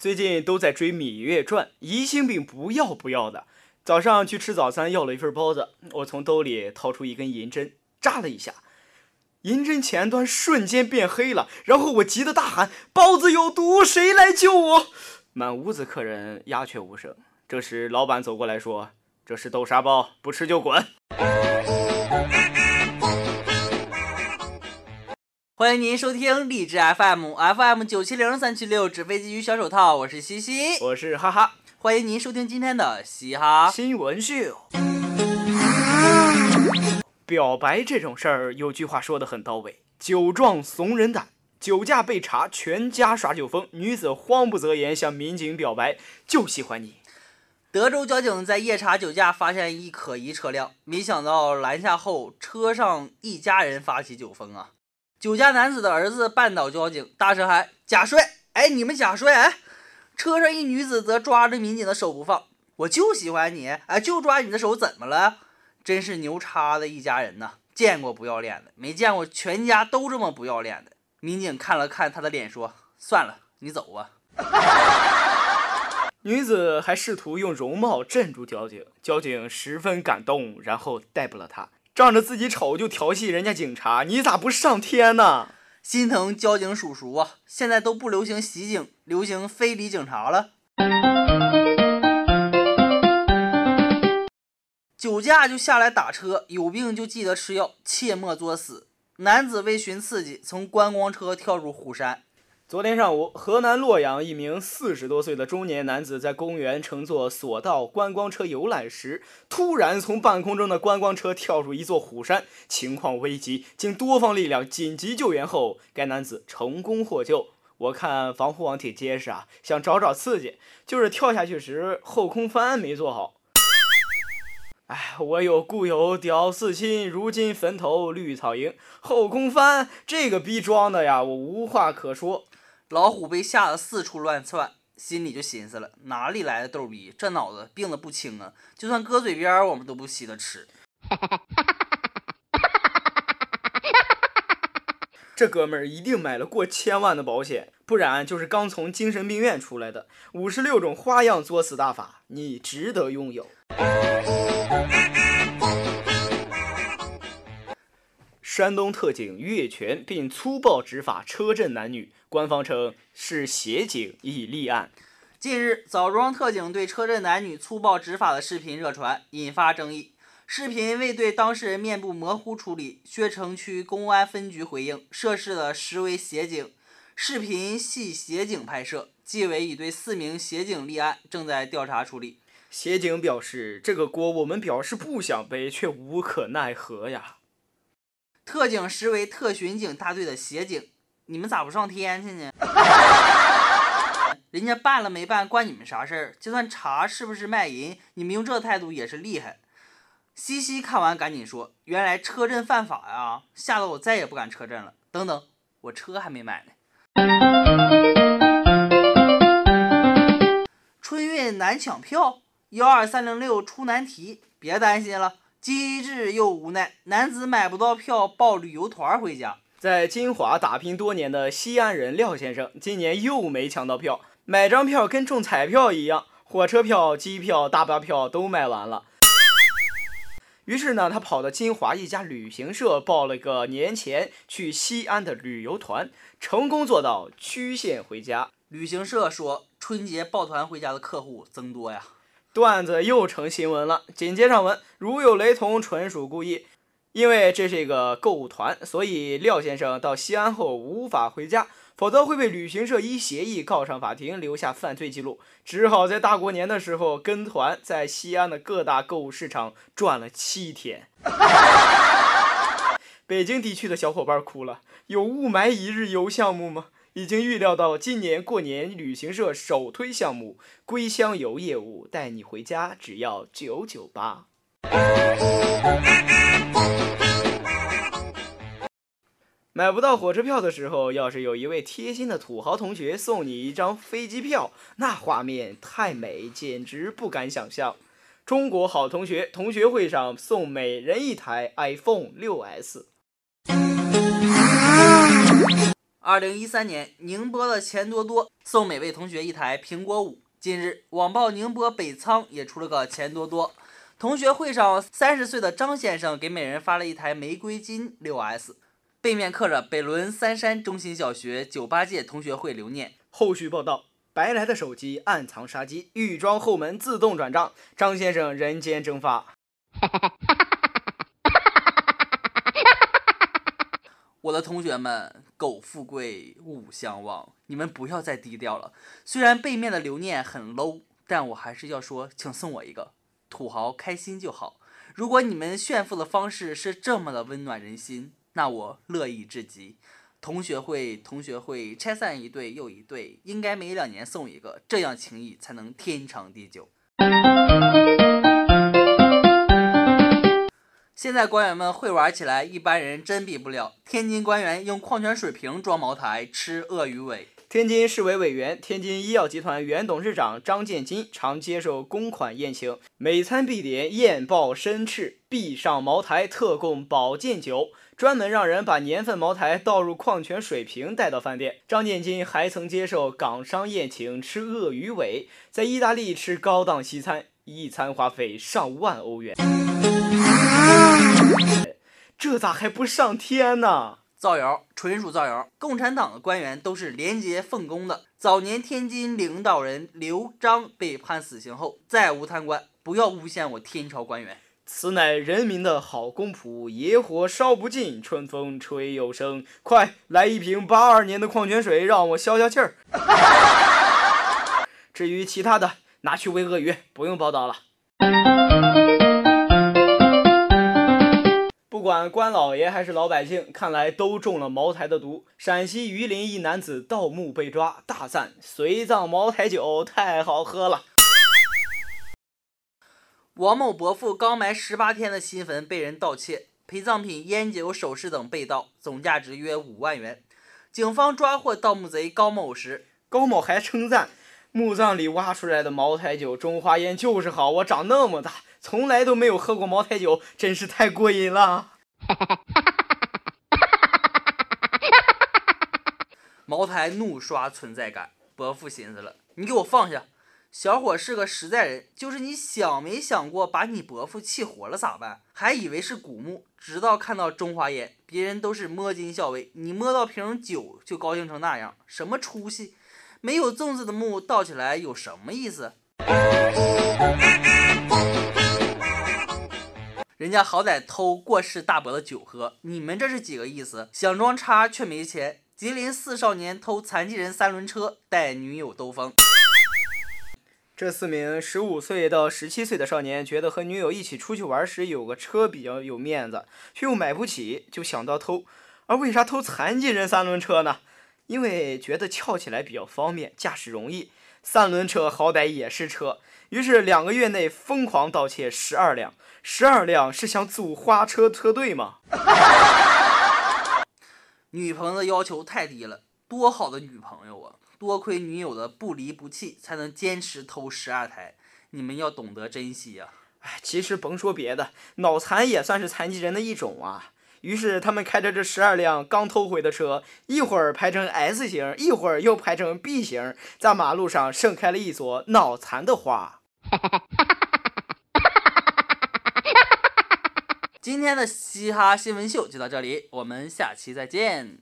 最近都在追《芈月传》，疑心病不要不要的。早上去吃早餐，要了一份包子，我从兜里掏出一根银针，扎了一下，银针前端瞬间变黑了，然后我急得大喊：“包子有毒，谁来救我？”满屋子客人鸦雀无声。这时老板走过来说：“这是豆沙包，不吃就滚。”欢迎您收听荔枝 FM FM 九七零三七六纸飞机与小手套，我是西西，我是哈哈。欢迎您收听今天的嘻哈新闻秀。表白这种事儿，有句话说的很到位：酒壮怂人胆。酒驾被查，全家耍酒疯，女子慌不择言向民警表白：“就喜欢你。”德州交警在夜查酒驾，发现一可疑车辆，没想到拦下后，车上一家人发起酒疯啊！酒驾男子的儿子绊倒交警，大声喊：“假摔！哎，你们假摔！”哎，车上一女子则抓着民警的手不放，我就喜欢你，哎，就抓你的手，怎么了？真是牛叉的一家人呐！见过不要脸的，没见过全家都这么不要脸的。民警看了看他的脸，说：“算了，你走吧。” 女子还试图用容貌镇住交警，交警十分感动，然后逮捕了她。仗着自己丑就调戏人家警察，你咋不上天呢？心疼交警叔叔啊！现在都不流行袭警，流行非礼警察了。酒驾就下来打车，有病就记得吃药，切莫作死。男子为寻刺激，从观光车跳入虎山。昨天上午，河南洛阳一名四十多岁的中年男子在公园乘坐索道观光车游览时，突然从半空中的观光车跳入一座虎山，情况危急，经多方力量紧急救援后，该男子成功获救。我看防护网挺结实啊，想找找刺激，就是跳下去时后空翻没做好。哎，我有故友屌丝亲，如今坟头绿草营，后空翻这个逼装的呀，我无话可说。老虎被吓得四处乱窜，心里就寻思了：哪里来的逗逼？这脑子病得不轻啊！就算搁嘴边，我们都不稀得吃。这哥们儿一定买了过千万的保险，不然就是刚从精神病院出来的。五十六种花样作死大法，你值得拥有。山东特警越权并粗暴执法车震男女，官方称是协警已立案。近日，枣庄特警对车震男女粗暴执法的视频热传，引发争议。视频未对当事人面部模糊处理，薛城区公安分局回应，涉事的实为协警，视频系协警拍摄，纪委已对四名协警立案，正在调查处理。协警表示，这个锅我们表示不想背，却无可奈何呀。特警实为特巡警大队的协警，你们咋不上天去呢？人家办了没办，关你们啥事儿？就算查是不是卖淫，你们用这态度也是厉害。西西看完赶紧说：“原来车震犯法呀，吓得我再也不敢车震了。”等等，我车还没买呢。春运难抢票，幺二三零六出难题，别担心了。机智又无奈，男子买不到票，报旅游团回家。在金华打拼多年的西安人廖先生，今年又没抢到票。买张票跟中彩票一样，火车票、机票、大巴票都卖完了。于是呢，他跑到金华一家旅行社报了个年前去西安的旅游团，成功做到曲线回家。旅行社说，春节抱团回家的客户增多呀。段子又成新闻了。紧接上文，如有雷同，纯属故意。因为这是一个购物团，所以廖先生到西安后无法回家，否则会被旅行社依协议告上法庭，留下犯罪记录。只好在大过年的时候跟团，在西安的各大购物市场转了七天。北京地区的小伙伴哭了，有雾霾一日游项目吗？已经预料到今年过年旅行社首推项目“归乡游”业务，带你回家只要九九八。买不到火车票的时候，要是有一位贴心的土豪同学送你一张飞机票，那画面太美，简直不敢想象。中国好同学同学会上送每人一台 iPhone 6s。二零一三年，宁波的钱多多送每位同学一台苹果五。近日，网曝宁波北仓也出了个钱多多。同学会上，三十岁的张先生给每人发了一台玫瑰金六 S，背面刻着北仑三山中心小学九八届同学会留念。后续报道：白来的手机暗藏杀机，预装后门自动转账，张先生人间蒸发。哈哈哈哈我的同学们，苟富贵勿相忘，你们不要再低调了。虽然背面的留念很 low，但我还是要说，请送我一个，土豪开心就好。如果你们炫富的方式是这么的温暖人心，那我乐意至极。同学会，同学会，拆散一对又一对，应该每两年送一个，这样情谊才能天长地久。现在官员们会玩起来，一般人真比不了。天津官员用矿泉水瓶装茅台吃鳄鱼尾。天津市委委员、天津医药集团原董事长张建金常接受公款宴请，每餐必点燕鲍参翅，必上茅台，特供保健酒，专门让人把年份茅台倒入矿泉水瓶带到饭店。张建金还曾接受港商宴请吃鳄鱼尾，在意大利吃高档西餐，一餐花费上万欧元。这咋还不上天呢？造谣，纯属造谣。共产党的官员都是廉洁奉公的。早年天津领导人刘璋被判死刑后，再无贪官。不要诬陷我天朝官员。此乃人民的好公仆，野火烧不尽，春风吹又生。快来一瓶八二年的矿泉水，让我消消气儿。至于其他的，拿去喂鳄鱼，不用报道了。不管官老爷还是老百姓，看来都中了茅台的毒。陕西榆林一男子盗墓被抓，大赞随葬茅台酒太好喝了。王某伯父刚埋十八天的新坟被人盗窃，陪葬品、烟酒、首饰等被盗，总价值约五万元。警方抓获盗墓贼高某时，高某还称赞墓葬里挖出来的茅台酒、中华烟就是好，我长那么大。从来都没有喝过茅台酒，真是太过瘾了。茅台怒刷存在感，伯父寻思了，你给我放下。小伙是个实在人，就是你想没想过把你伯父气活了咋办？还以为是古墓，直到看到中华烟，别人都是摸金校尉，你摸到瓶酒就高兴成那样，什么出息？没有粽子的墓倒起来有什么意思？人家好歹偷过世大伯的酒喝，你们这是几个意思？想装叉却没钱。吉林四少年偷残疾人三轮车带女友兜风。这四名十五岁到十七岁的少年觉得和女友一起出去玩时有个车比较有面子，却又买不起，就想到偷。而为啥偷残疾人三轮车呢？因为觉得翘起来比较方便，驾驶容易。三轮车好歹也是车，于是两个月内疯狂盗窃十二辆。十二辆是想组花车车队吗？女朋友的要求太低了，多好的女朋友啊！多亏女友的不离不弃，才能坚持偷十二台。你们要懂得珍惜呀！哎，其实甭说别的，脑残也算是残疾人的一种啊。于是他们开着这十二辆刚偷回的车，一会儿排成 S 型，一会儿又排成 B 型，在马路上盛开了一朵脑残的花。今天的嘻哈新闻秀就到这里，我们下期再见。